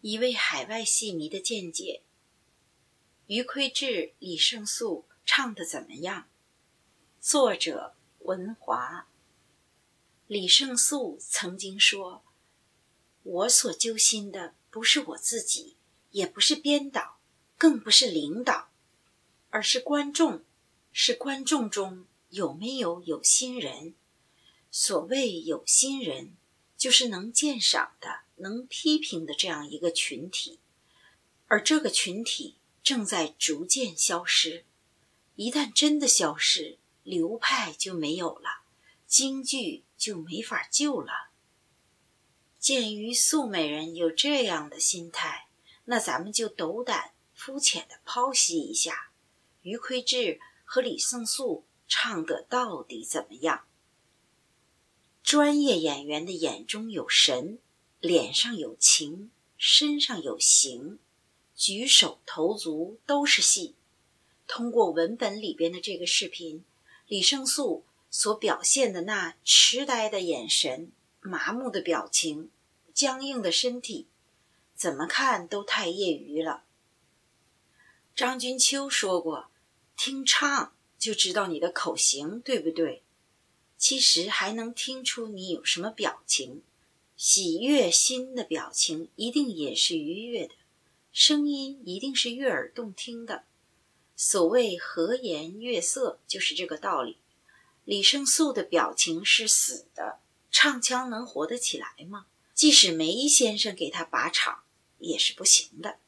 一位海外戏迷的见解：余魁志、李胜素唱的怎么样？作者文华。李胜素曾经说：“我所揪心的不是我自己，也不是编导，更不是领导，而是观众，是观众中有没有有心人。所谓有心人，就是能鉴赏的。”能批评的这样一个群体，而这个群体正在逐渐消失。一旦真的消失，流派就没有了，京剧就没法救了。鉴于素美人有这样的心态，那咱们就斗胆肤浅的剖析一下，余魁志和李胜素唱的到底怎么样？专业演员的眼中有神。脸上有情，身上有形，举手投足都是戏。通过文本里边的这个视频，李胜素所表现的那痴呆的眼神、麻木的表情、僵硬的身体，怎么看都太业余了。张君秋说过：“听唱就知道你的口型对不对，其实还能听出你有什么表情。”喜悦心的表情一定也是愉悦的，声音一定是悦耳动听的。所谓和颜悦色，就是这个道理。李胜素的表情是死的，唱腔能活得起来吗？即使梅先生给他把场，也是不行的。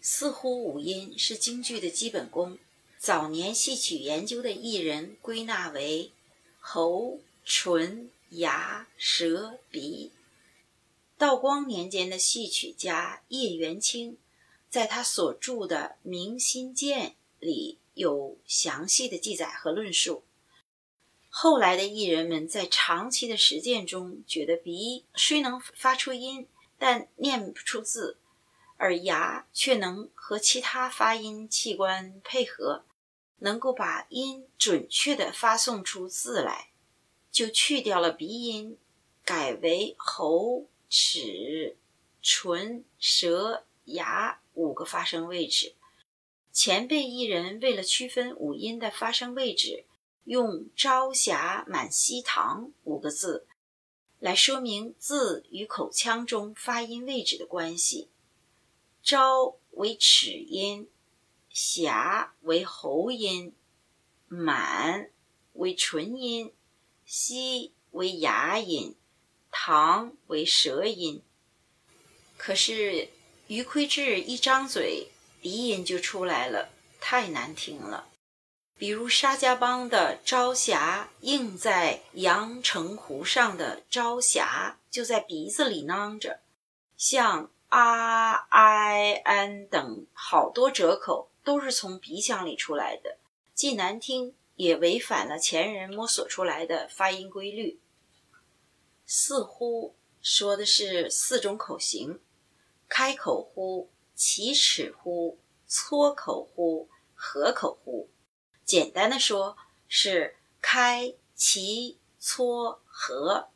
似乎五音是京剧的基本功，早年戏曲研究的艺人归纳为喉、唇。牙、舌、鼻。道光年间的戏曲家叶元清，在他所著的《明心鉴》里有详细的记载和论述。后来的艺人们在长期的实践中，觉得鼻虽能发出音，但念不出字，而牙却能和其他发音器官配合，能够把音准确地发送出字来。就去掉了鼻音，改为喉、齿、唇、舌、牙五个发声位置。前辈艺人为了区分五音的发声位置，用“朝霞满西塘”五个字来说明字与口腔中发音位置的关系。朝为齿音，霞为喉音，满为唇音。西为牙音，唐为舌音。可是余魁志一张嘴，鼻音就出来了，太难听了。比如沙家浜的“朝霞”，映在阳澄湖上的“朝霞”，就在鼻子里囔着。像“啊”“哀”“安”等好多折口，都是从鼻腔里出来的，既难听。也违反了前人摸索出来的发音规律。似乎说的是四种口型：开口呼、起齿呼、撮口呼、合口呼。简单的说，是开、齐、撮、合，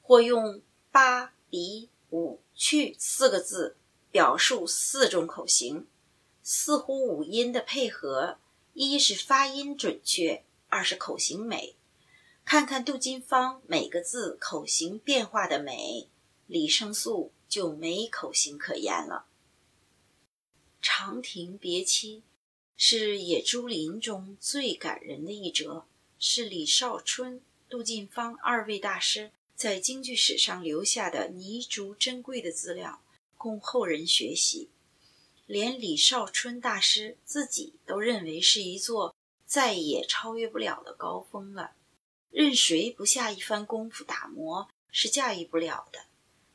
或用八、比、五、去四个字表述四种口型。似乎五音的配合。一是发音准确，二是口型美。看看杜金芳每个字口型变化的美，李胜素就没口型可言了。长亭别妻是《野猪林》中最感人的一折，是李少春、杜近芳二位大师在京剧史上留下的弥足珍贵的资料，供后人学习。连李少春大师自己都认为是一座再也超越不了的高峰了，任谁不下一番功夫打磨是驾驭不了的。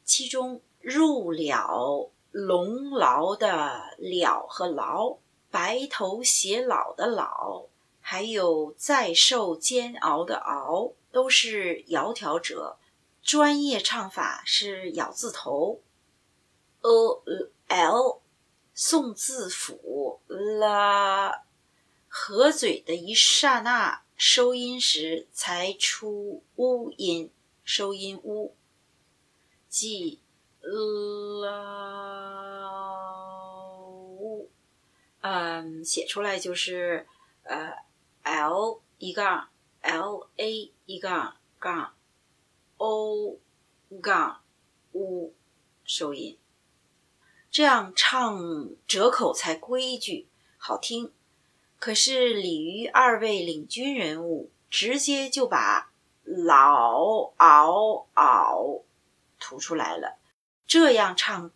其中入了龙牢的了和牢，白头偕老的老，还有再受煎熬的熬，都是窈窕者。专业唱法是咬字头，o l。宋字府啦，合嘴的一刹那，收音时才出乌音，收音乌，即老，嗯，写出来就是呃，l 一杠 l a 一杠杠 o 杠 u 收音，这样唱折口才规矩好听。可是鲤鱼二位领军人物直接就把老嗷嗷吐出来了，这样唱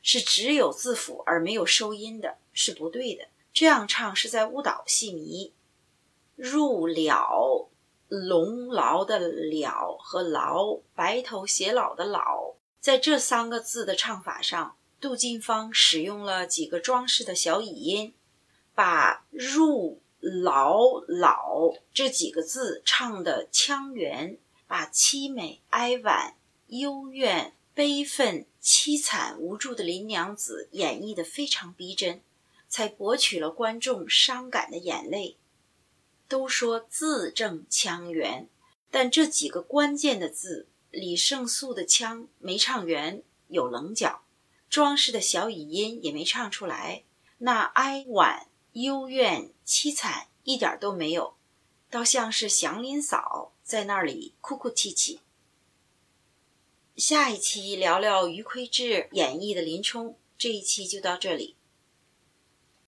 是只有字符而没有收音的，是不对的。这样唱是在误导戏迷。入了龙牢的了和牢白头偕老的老，在这三个字的唱法上，杜近芳使用了几个装饰的小乙音。把入老老这几个字唱的腔圆，把凄美哀婉、幽怨、悲愤、凄惨、无助的林娘子演绎的非常逼真，才博取了观众伤感的眼泪。都说字正腔圆，但这几个关键的字，李胜素的腔没唱圆，有棱角；装饰的小语音也没唱出来，那哀婉。幽怨凄惨一点都没有，倒像是祥林嫂在那里哭哭泣泣。下一期聊聊余魁志演绎的林冲，这一期就到这里。